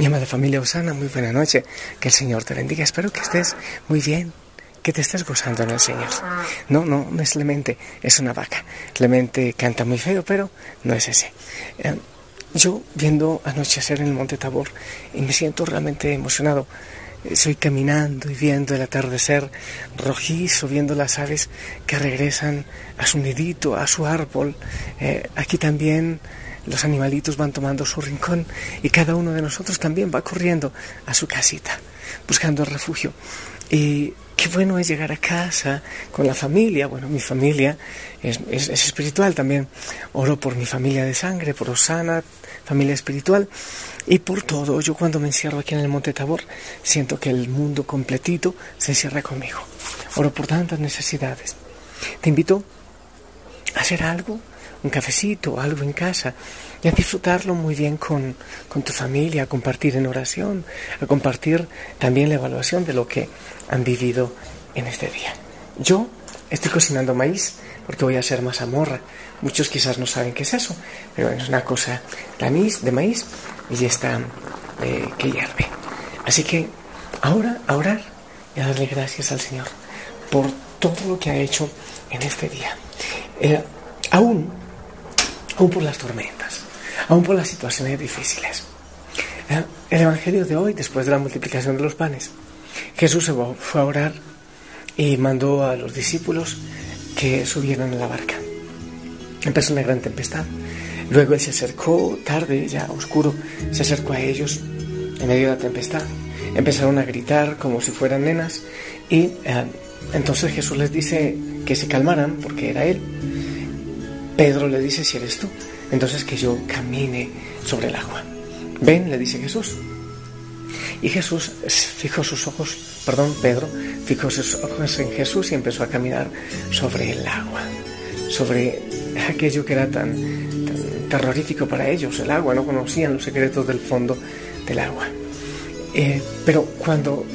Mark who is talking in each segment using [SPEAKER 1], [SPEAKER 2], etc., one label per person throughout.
[SPEAKER 1] Mi amada familia Osana, muy buena noche. Que el Señor te bendiga. Espero que estés muy bien, que te estés gozando en el Señor. No, no, no es Clemente, es una vaca. Clemente canta muy feo, pero no es ese. Eh, yo viendo anochecer en el Monte Tabor y me siento realmente emocionado. Estoy caminando y viendo el atardecer rojizo, viendo las aves que regresan a su nidito, a su árbol. Eh, aquí también los animalitos van tomando su rincón y cada uno de nosotros también va corriendo a su casita, buscando refugio. Y qué bueno es llegar a casa con la familia. Bueno, mi familia es, es, es, espiritual también. Oro por mi familia de sangre, por Osana, familia espiritual, y por todo. Yo cuando me encierro aquí en el Monte Tabor, siento que el mundo completito se encierra conmigo. Oro por tantas necesidades. Te invito a hacer algo un cafecito, algo en casa, y a disfrutarlo muy bien con, con, tu familia, a compartir en oración, a compartir también la evaluación de lo que han vivido en este día. Yo estoy cocinando maíz porque voy a hacer mazamorra. Muchos quizás no saben qué es eso, pero es una cosa de maíz, de maíz y está eh, que hierve. Así que ahora a orar y a darle gracias al Señor por todo lo que ha hecho en este día. Eh, aún aún por las tormentas, aún por las situaciones difíciles. El Evangelio de hoy, después de la multiplicación de los panes, Jesús se fue a orar y mandó a los discípulos que subieran a la barca. Empezó una gran tempestad. Luego él se acercó, tarde, ya oscuro, se acercó a ellos en medio de la tempestad. Empezaron a gritar como si fueran nenas y eh, entonces Jesús les dice que se calmaran porque era él. Pedro le dice, si eres tú, entonces que yo camine sobre el agua. Ven, le dice Jesús. Y Jesús fijó sus ojos, perdón, Pedro fijó sus ojos en Jesús y empezó a caminar sobre el agua, sobre aquello que era tan, terrorífico para ellos, el agua, no conocían los secretos del fondo del agua. Eh, pero cuando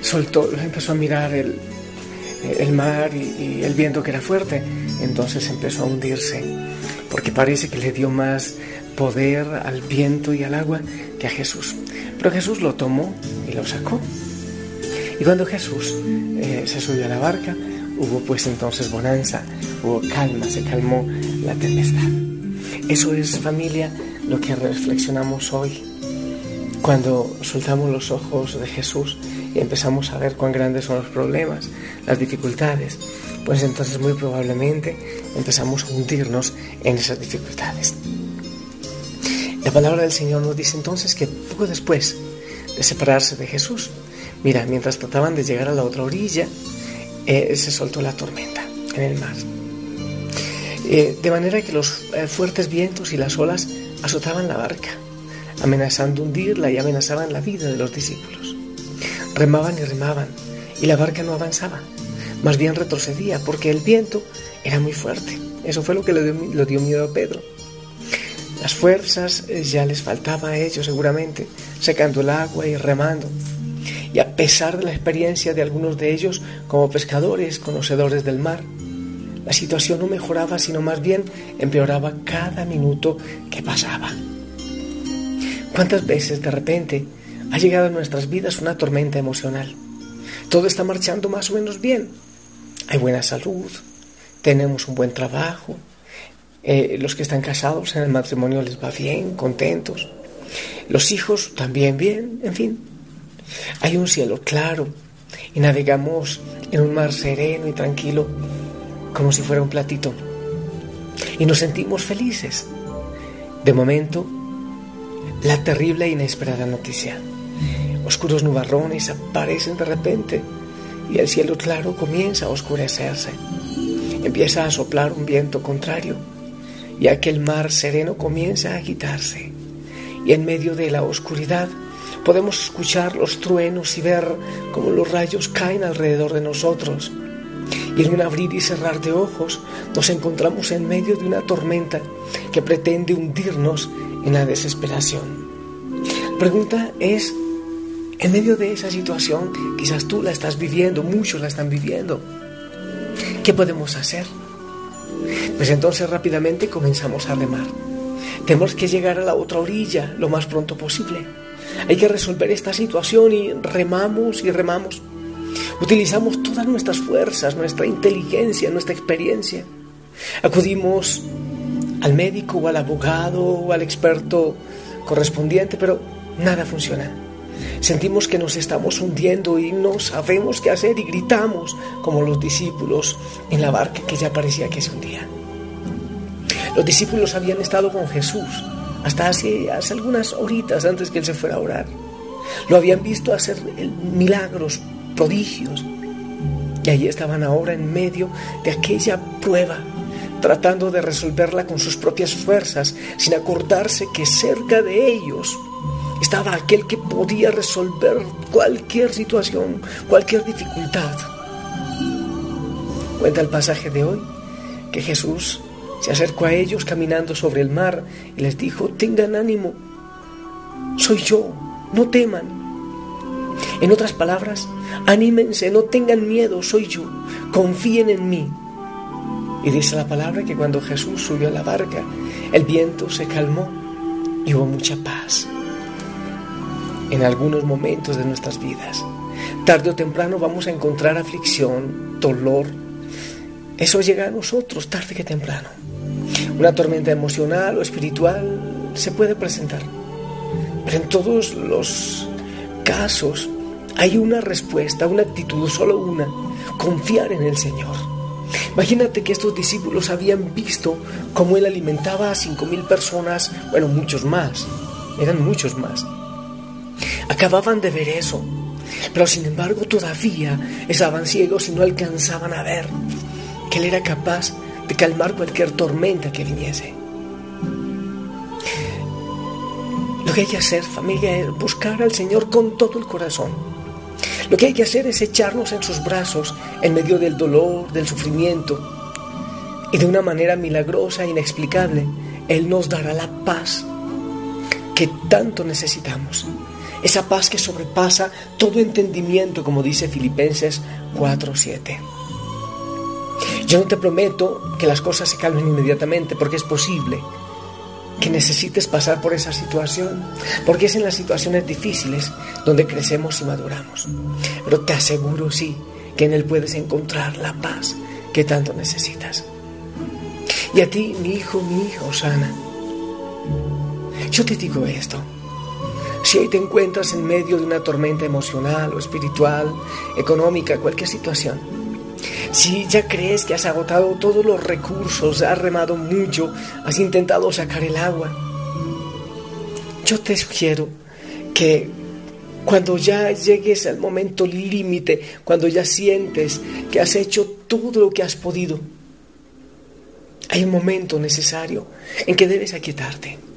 [SPEAKER 1] soltó, empezó a mirar el, el mar y, el viento que era fuerte, entonces empezó a hundirse, porque parece que le dio más poder al viento y al agua que a Jesús. Pero Jesús lo tomó y lo sacó. Y cuando Jesús eh, se subió a la barca, hubo pues entonces bonanza, hubo calma, se calmó la tempestad. Eso es familia lo que reflexionamos hoy. Cuando soltamos los ojos de Jesús y empezamos a ver cuán grandes son los problemas, las dificultades, pues entonces muy probablemente empezamos a hundirnos en esas dificultades. La palabra del Señor nos dice entonces que poco después de separarse de Jesús, mira, mientras trataban de llegar a la otra orilla, eh, se soltó la tormenta en el mar. Eh, de manera que los eh, fuertes vientos y las olas azotaban la barca, amenazando hundirla y amenazaban la vida de los discípulos. Remaban y remaban, y la barca no avanzaba, más bien retrocedía, porque el viento era muy fuerte. Eso fue lo que le dio, miedo a Pedro. Las fuerzas ya les faltaba a ellos seguramente, secando el agua y remando. Y a pesar de la experiencia de algunos de ellos como pescadores, conocedores del mar, la situación no mejoraba, sino más bien empeoraba cada minuto que pasaba. ¿Cuántas veces de repente ha llegado a nuestras vidas una tormenta emocional? Todo está marchando más o menos bien. Hay buena salud, tenemos un buen trabajo, eh, los que están casados en el matrimonio les va bien, contentos, los hijos también bien, en fin. Hay un cielo claro y navegamos en un mar sereno y tranquilo como si fuera un platito y nos sentimos felices. De momento, la terrible e inesperada noticia. Oscuros nubarrones aparecen de repente y el cielo claro comienza a oscurecerse. Empieza a soplar un viento contrario y aquel mar sereno comienza a agitarse. Y en medio de la oscuridad podemos escuchar los truenos y ver cómo los rayos caen alrededor de nosotros. Y en un abrir y cerrar de ojos nos encontramos en medio de una tormenta que pretende hundirnos en la desesperación. La pregunta es, en medio de esa situación, quizás tú la estás viviendo, muchos la están viviendo, ¿qué podemos hacer? Pues entonces rápidamente comenzamos a remar. Tenemos que llegar a la otra orilla lo más pronto posible. Hay que resolver esta situación y remamos y remamos. Utilizamos todas nuestras fuerzas, nuestra inteligencia, nuestra experiencia. Acudimos al médico o al abogado o al experto correspondiente, pero nada funciona. Sentimos que nos estamos hundiendo y no sabemos qué hacer y gritamos como los discípulos en la barca que ya parecía que se hundía. Los discípulos habían estado con Jesús hasta hace, algunas horitas antes que él se fuera a orar. Lo habían visto hacer milagros, prodigios. Y allí estaban ahora en medio de aquella prueba, tratando de resolverla con sus propias fuerzas, sin acordarse que cerca de ellos estaba aquel que podía resolver cualquier situación, cualquier dificultad. Cuenta el pasaje de hoy que Jesús se acercó a ellos caminando sobre el mar y les dijo, tengan ánimo, soy yo, no teman. En otras palabras, anímense, no tengan miedo, soy yo, confíen en mí. Y dice la palabra que cuando Jesús subió a la barca, el viento se calmó y hubo mucha paz. En algunos momentos de nuestras vidas, tarde o temprano vamos a encontrar aflicción, dolor. Eso llega a nosotros tarde que temprano. Una tormenta emocional o espiritual se puede presentar. Pero en todos los casos hay una respuesta, una actitud, solo una, confiar en el Señor. Imagínate que estos discípulos habían visto cómo Él alimentaba a cinco mil personas, bueno, muchos más, eran muchos más. Acababan de ver eso, pero sin embargo todavía estaban ciegos y no alcanzaban a ver que Él era capaz de calmar cualquier tormenta que viniese. Lo que hay que hacer, familia, es buscar al Señor con todo el corazón. Lo que hay que hacer es echarnos en sus brazos en medio del dolor, del sufrimiento. Y de una manera milagrosa e inexplicable, Él nos dará la paz que tanto necesitamos. Esa paz que sobrepasa todo entendimiento, como dice Filipenses 4:7. Yo no te prometo que las cosas se calmen inmediatamente, porque es posible que necesites pasar por esa situación, porque es en las situaciones difíciles donde crecemos y maduramos. Pero te aseguro, sí, que en Él puedes encontrar la paz que tanto necesitas. Y a ti, mi hijo, mi hija, Osana, yo te digo esto. Si hoy te encuentras en medio de una tormenta emocional o espiritual, económica, cualquier situación, si ya crees que has agotado todos los recursos, has remado mucho, has intentado sacar el agua, yo te sugiero que cuando ya llegues al momento límite, cuando ya sientes que has hecho todo lo que has podido, hay un momento necesario en que debes aquietarte,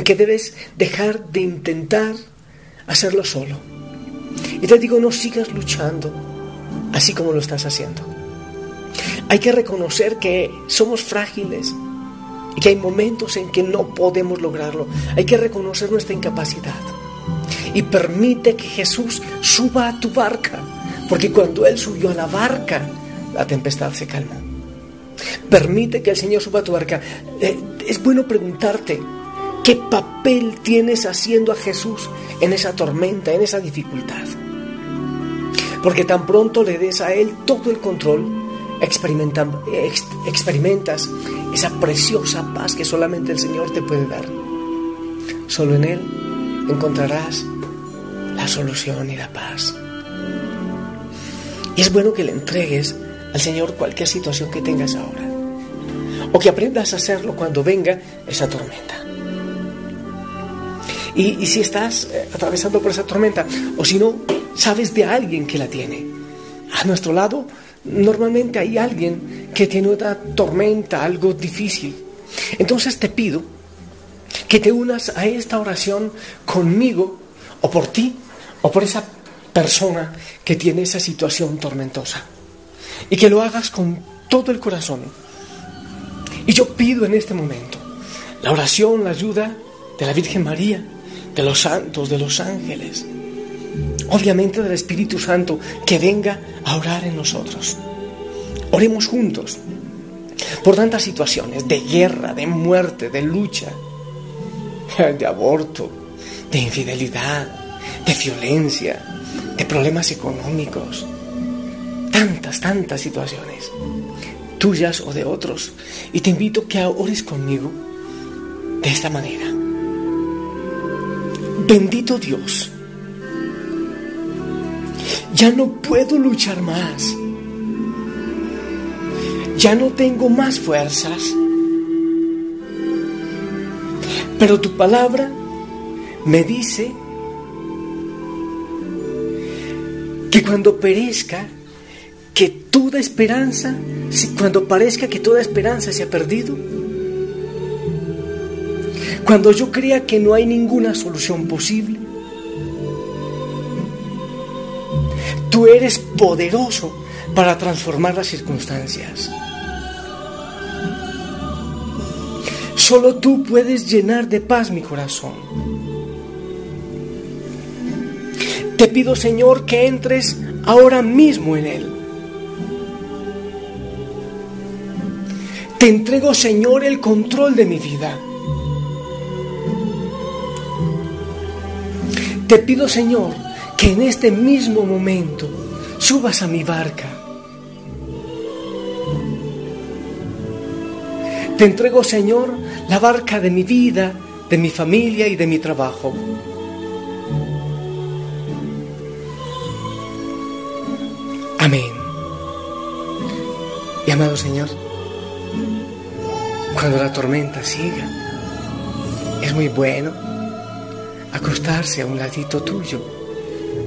[SPEAKER 1] que debes dejar de intentar hacerlo solo. Y te digo, no sigas luchando así como lo estás haciendo. Hay que reconocer que somos frágiles y que hay momentos en que no podemos lograrlo. Hay que reconocer nuestra incapacidad y permite que Jesús suba a tu barca, porque cuando Él subió a la barca, la tempestad se calmó. Permite que el Señor suba a tu barca. Eh, es bueno preguntarte, ¿qué papel tienes haciendo a Jesús en esa tormenta, en esa dificultad? Porque tan pronto le des a Él todo el control, experimentas esa preciosa paz que solamente el Señor te puede dar. Solo en Él encontrarás la solución y la paz. Y es bueno que le entregues al Señor cualquier situación que tengas ahora. O que aprendas a hacerlo cuando venga esa tormenta. Y, si estás eh, atravesando por esa tormenta, o si no, sabes de alguien que la tiene. A nuestro lado, normalmente hay alguien que tiene una tormenta, algo difícil. Entonces te pido que te unas a esta oración conmigo o por ti o por esa persona que tiene esa situación tormentosa. Y que lo hagas con todo el corazón. Y yo pido en este momento la oración, la ayuda de la Virgen María, de los santos, de los ángeles, obviamente del Espíritu Santo que venga a orar en nosotros. Oremos juntos por tantas situaciones de guerra, de muerte, de lucha, de aborto, de infidelidad, de violencia, de problemas económicos, tantas, tantas situaciones, tuyas o de otros. Y te invito a que ores conmigo de esta manera. Bendito Dios, ya no puedo luchar más, ya no tengo más fuerzas, pero tu palabra me dice que cuando perezca, que toda esperanza, cuando parezca que toda esperanza se ha perdido, cuando yo crea que no hay ninguna solución posible, tú eres poderoso para transformar las circunstancias. Solo tú puedes llenar de paz mi corazón. Te pido, Señor, que entres ahora mismo en Él. Te entrego, Señor, el control de mi vida. Te pido, Señor, que en este mismo momento subas a mi barca. Te entrego, Señor, la barca de mi vida, de mi familia y de mi trabajo. Amén. Y amado Señor, cuando la tormenta siga, es muy bueno acostarse a un ladito tuyo,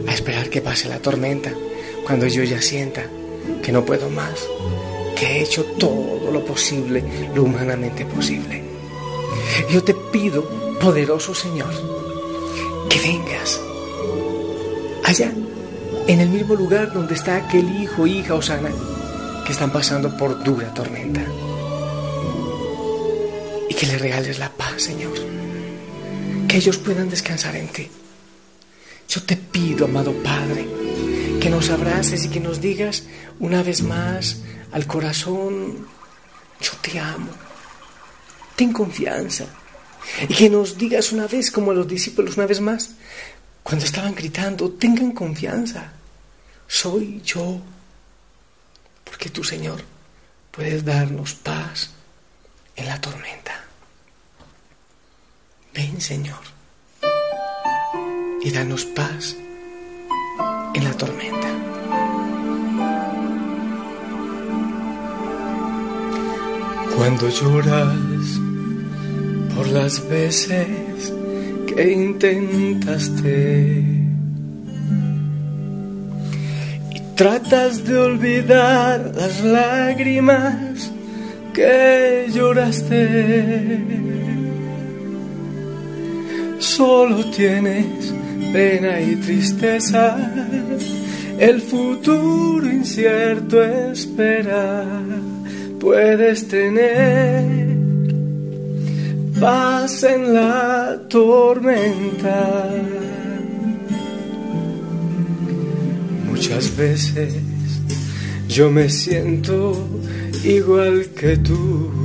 [SPEAKER 1] a esperar que pase la tormenta, cuando yo ya sienta que no puedo más, que he hecho todo lo posible, lo humanamente posible. Yo te pido, poderoso Señor, que vengas allá en el mismo lugar donde está aquel hijo, hija Osana, que están pasando por dura tormenta. Y que le regales la paz, Señor. Que ellos puedan descansar en ti. Yo te pido, amado Padre, que nos abraces y que nos digas una vez más al corazón, yo te amo. Ten confianza. Y que nos digas una vez, como a los discípulos una vez más, cuando estaban gritando, tengan confianza, soy yo, porque tú, Señor, puedes darnos paz en la tormenta. Ven, Señor, y danos paz en la tormenta. Cuando lloras por las veces que intentaste y tratas de olvidar las lágrimas que lloraste. Solo tienes pena y tristeza, el futuro incierto espera, puedes tener paz en la tormenta. Muchas veces yo me siento igual que tú.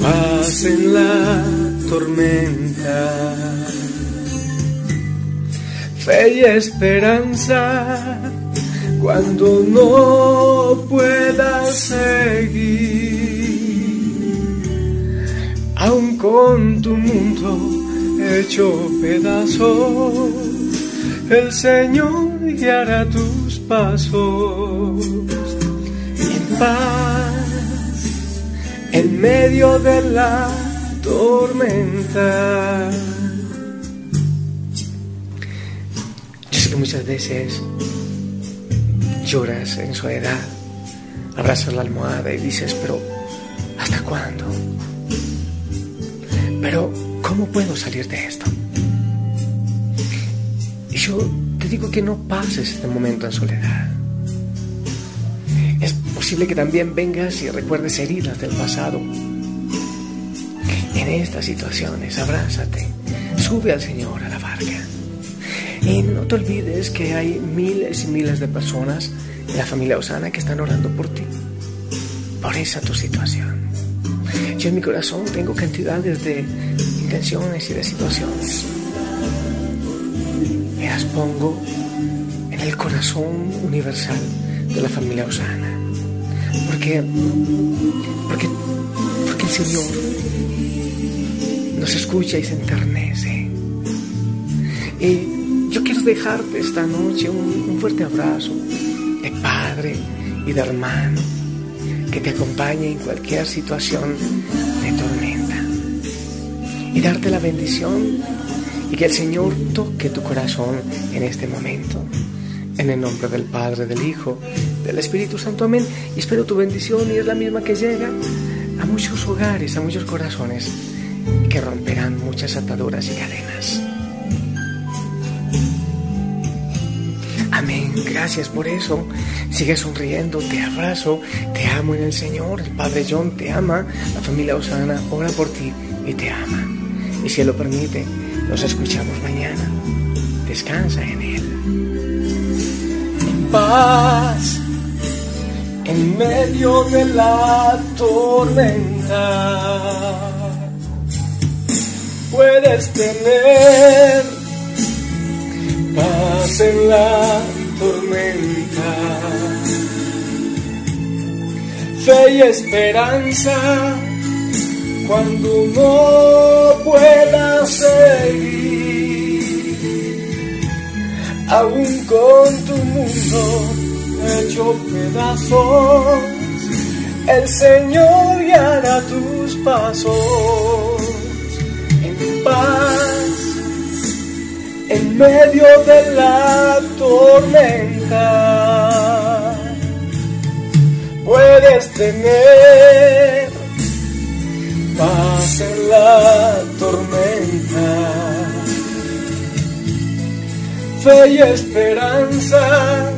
[SPEAKER 1] paz en la tormenta, fe y esperanza. Cuando no puedas seguir, aún con tu mundo hecho pedazo, el Señor guiará tus pasos. En paz, en medio de la tormenta. Yo sé que muchas veces lloras en soledad, abrazas la almohada y dices, pero ¿hasta cuándo? Pero, ¿cómo puedo salir de esto? Y yo te digo que no pases este momento en soledad. Posible que también vengas y recuerdes heridas del pasado. En estas situaciones, abrázate, sube al Señor a la barca. Y no te olvides que hay miles y miles de personas en la familia Osana que están orando por ti, por esa tu situación. Yo en mi corazón tengo cantidades de intenciones y de situaciones. Y las pongo en el corazón universal de la familia Osana. Porque, porque, porque el Señor nos escucha y se enternece. Y yo quiero dejarte esta noche un, un fuerte abrazo de padre y de hermano que te acompañe en cualquier situación de tormenta. Y darte la bendición y que el Señor toque tu corazón en este momento. En el nombre del Padre, del Hijo, del Espíritu Santo. Amén. Y espero tu bendición y es la misma que llega a muchos hogares, a muchos corazones, que romperán muchas ataduras y cadenas. Amén. Gracias por eso. Sigue sonriendo. Te abrazo. Te amo en el Señor. El Padre John te ama. La familia Osana ora por ti y te ama. Y si Él lo permite, nos escuchamos mañana. Descansa en Él. En paz. En medio de la tormenta. Puedes tener paz en la tormenta. Fe y esperanza cuando no puedas seguir, aún con tu mundo hecho pedazos, el Señor guiará tus pasos en paz en medio de la tormenta. Puedes tener paz en la tormenta, fe y esperanza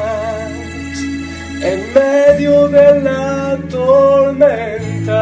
[SPEAKER 1] en medio de la tormenta.